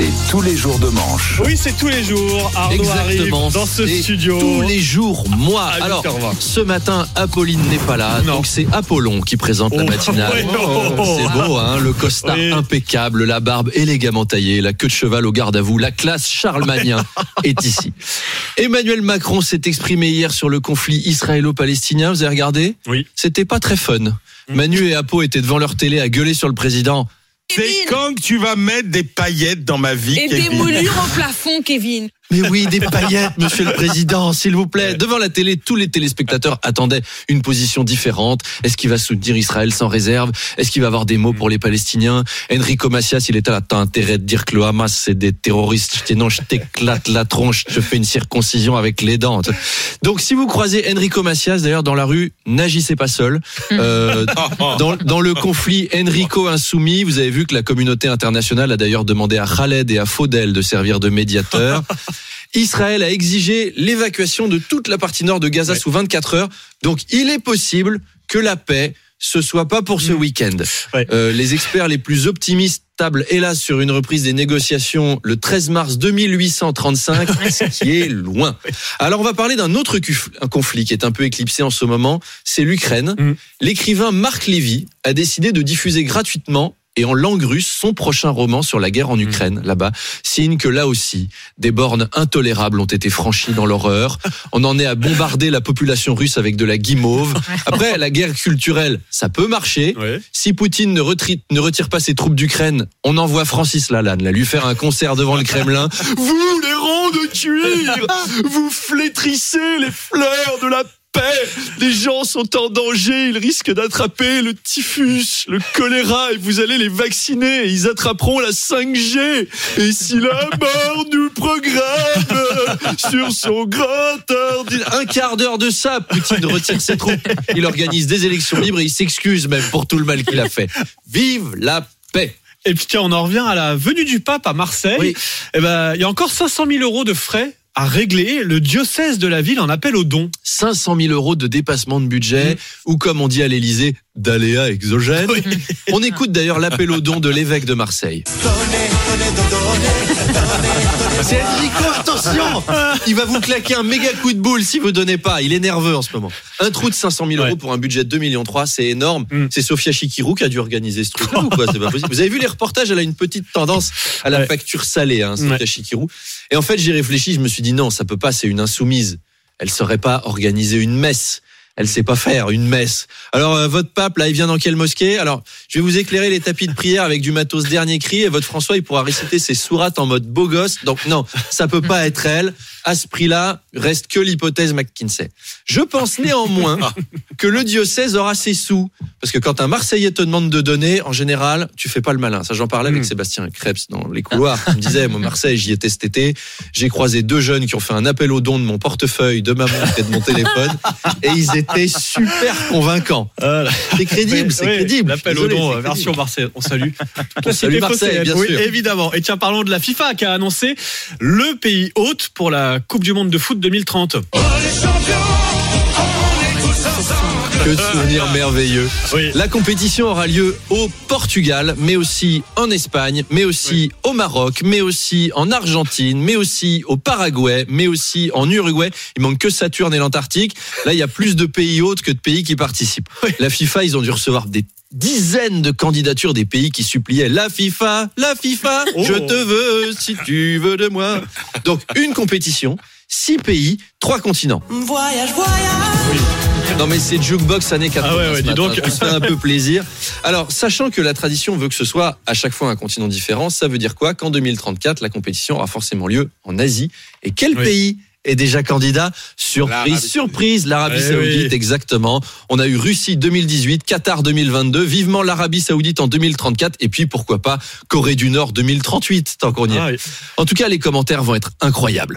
C'est tous les jours de manche. Oui, c'est tous les jours. Arnaud Exactement. arrive dans ce studio. Tous les jours, moi. À Alors, 8h20. ce matin, Apolline n'est pas là. Non. Donc, c'est Apollon qui présente la Oh, matinale. ouais, oh, oh, c'est beau, hein. Le costard Oui. impeccable, la barbe élégamment taillée, la queue de cheval au garde à vous. La classe charlemagnin est ici. Emmanuel Macron s'est exprimé hier sur le conflit israélo-palestinien. Vous avez regardé? Oui. C'était pas très fun. Manu et Apo étaient devant leur télé à gueuler sur le président. C'est quand que tu vas mettre des paillettes dans ma vie, Et des moulures au plafond, Kevin. Mais oui, des paillettes, monsieur le président, s'il vous plaît. Devant la télé, tous les téléspectateurs attendaient une position différente. Est-ce qu'il va soutenir Israël sans réserve? Est-ce qu'il va avoir des mots pour les Palestiniens? Enrico Macias, il était là, t'as intérêt de dire que le Hamas, c'est des terroristes. Je non, je t'éclate la tronche, je te fais une circoncision avec les dents. Donc, si vous croisez Enrico Macias, d'ailleurs, dans la rue, n'agissez pas seul. Euh, dans, dans le conflit Enrico insoumis, vous avez vu que la communauté internationale a d'ailleurs demandé à Khaled et à Faudel de servir de médiateurs. Israël a exigé l'évacuation de toute la partie nord de Gaza sous 24 heures. Donc il est possible que la paix ce soit pas pour ce week-end. Ouais. Euh, les experts les plus optimistes tablent hélas sur une reprise des négociations le 13 mars 2835, ce qui est loin. Alors on va parler d'un autre un conflit qui est un peu éclipsé en ce moment, c'est l'Ukraine. Mm. L'écrivain Marc Lévy a décidé de diffuser gratuitement et en langue russe son prochain roman sur la guerre en Ukraine, là-bas. Signe que là aussi, des bornes intolérables ont été franchies dans l'horreur. On en est à bombarder la population russe avec de la guimauve. Après, la guerre culturelle, ça peut marcher. Si Poutine ne, ne retire pas ses troupes d'Ukraine, on envoie Francis Lalanne là, lui faire un concert devant le Kremlin. Vous, les ronds de cuir, vous flétrissez les fleurs de la paix. Les gens sont en danger, ils risquent d'attraper le typhus, le choléra, et vous allez les vacciner, et ils attraperont la 5G. Et si la mort nous programme sur son grand ordi... Un quart d'heure de ça, Poutine retire ses troupes. Il organise des élections libres et il s'excuse même pour tout le mal qu'il a fait. Vive la paix Et puis tiens, on en revient à la venue du pape à Marseille. Oui. Eh ben, il y a encore 500 000 euros de frais à régler. Le diocèse de la ville en appelle aux dons. 500 000 euros de dépassement de budget, ou comme on dit à l'Élysée, d'aléas exogènes. On écoute d'ailleurs l'appel au don de l'évêque de Marseille. C'est Enrico, attention Il va vous claquer un méga coup de boule si vous donnez pas. Il est nerveux en ce moment. Un trou de 500 000 euros Ouais. pour un budget de 2 millions 3, c'est énorme. Mm. C'est Sofia Chikirou qui a dû organiser ce truc-là ou quoi C'est pas possible. Vous avez vu les reportages Elle a une petite tendance à la Ouais. facture salée, hein, Sofia Ouais. Chikirou. Et en fait, j'ai réfléchi, je me suis dit non, ça peut pas, c'est une insoumise. Elle saurait pas organiser une messe. Elle sait pas faire une messe. Alors euh, votre pape là, il vient dans quelle mosquée? Alors, je vais vous éclairer les tapis de prière avec du matos dernier cri et votre François il pourra réciter ses sourates en mode beau gosse. Donc non, ça peut pas être elle. À ce prix-là, reste que l'hypothèse McKinsey. Je pense néanmoins que le diocèse aura ses sous parce que quand un Marseillais te demande de donner, en général, tu fais pas le malin. Ça j'en parlais avec Mm. Sébastien Krebs dans les couloirs. Il me disait, moi Marseille, j'y étais cet été. J'ai croisé deux jeunes qui ont fait un appel au don de mon portefeuille, de ma montre et de mon téléphone, et ils étaient super convaincants. C'est crédible, c'est Oui, crédible. L'appel au don, c'est euh, version Marseille. On salue. On salue Marseille, bien oui, sûr. évidemment. Et tiens, parlons de la FIFA qui a annoncé le pays hôte pour la Coupe du Monde de foot 2030. Que de souvenirs merveilleux. Oui. La compétition aura lieu au Portugal, mais aussi en Espagne, mais aussi au Maroc, mais aussi en Argentine, mais aussi au Paraguay, mais aussi en Uruguay. Il manque que Saturne et l'Antarctique. Là, il y a plus de pays hôtes que de pays qui participent. La FIFA, ils ont dû recevoir des dizaines de candidatures des pays qui suppliaient la FIFA, la FIFA, Oh. je te veux si tu veux de moi. Donc une compétition, six pays, trois continents. Non mais c'est jukebox années 80. Ah ouais, ouais, dis matin. donc. On se fait un peu plaisir. Alors, sachant que la tradition veut que ce soit à chaque fois un continent différent, ça veut dire quoi Qu'en 2034, la compétition aura forcément lieu en Asie. Et quel Oui. pays est déjà candidat? Surprise, surprise, l'Arabie Eh Saoudite, oui. exactement. On a eu Russie 2018, Qatar 2022, vivement l'Arabie Saoudite en 2034, et puis pourquoi pas Corée du Nord 2038, tant qu'on y est. Ah, oui. En tout cas, les commentaires vont être incroyables.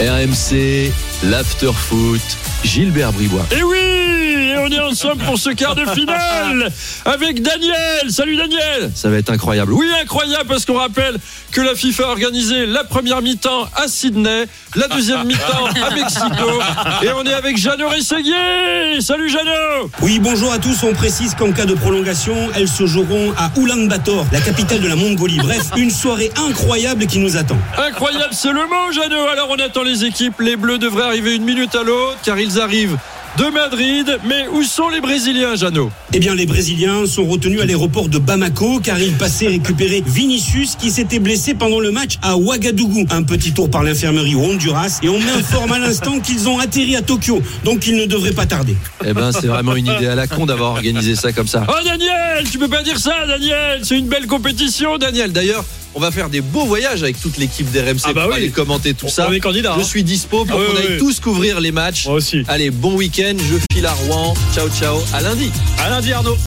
RMC, l'after foot, Gilbert Bribois. Et oui, et on est ensemble pour ce quart de finale avec Daniel. Salut Daniel. Ça va être incroyable. Oui, incroyable parce qu'on rappelle que la FIFA a organisé la première mi-temps à Sydney, la deuxième mi-temps à Mexico et on est avec Jeannot Rességuier. Salut Jeannot. Oui, bonjour à tous. On précise qu'en cas de prolongation, elles se joueront à Ulaanbaatar, la capitale de la Mongolie. Bref, une soirée incroyable qui nous attend. Incroyable, c'est le mot, Jeannot. Alors on attend les équipes. Les Bleus devraient arriver une minute à l'autre car ils arrivent de Madrid. Mais où sont les Brésiliens, Jeannot? Eh bien, les Brésiliens sont retenus à l'aéroport de Bamako car ils passaient récupérer Vinicius qui s'était blessé pendant le match à Ouagadougou. Un petit tour par l'infirmerie au Honduras et on m'informe à l'instant qu'ils ont atterri à Tokyo. Donc ils ne devraient pas tarder. Eh ben, c'est vraiment une idée à la con d'avoir organisé ça comme ça. Oh Daniel, tu peux pas dire ça, Daniel. C'est une belle compétition, Daniel. D'ailleurs, on va faire des beaux voyages avec toute l'équipe d'RMC Ah bah pour oui. aller commenter tout On- ça. on est candidat, Je hein. suis dispo pour Ah oui, qu'on oui, aille tous couvrir les matchs. Moi aussi. Allez, bon week-end. Je file à Rouen. Ciao, ciao. À lundi. À lundi, Arnaud.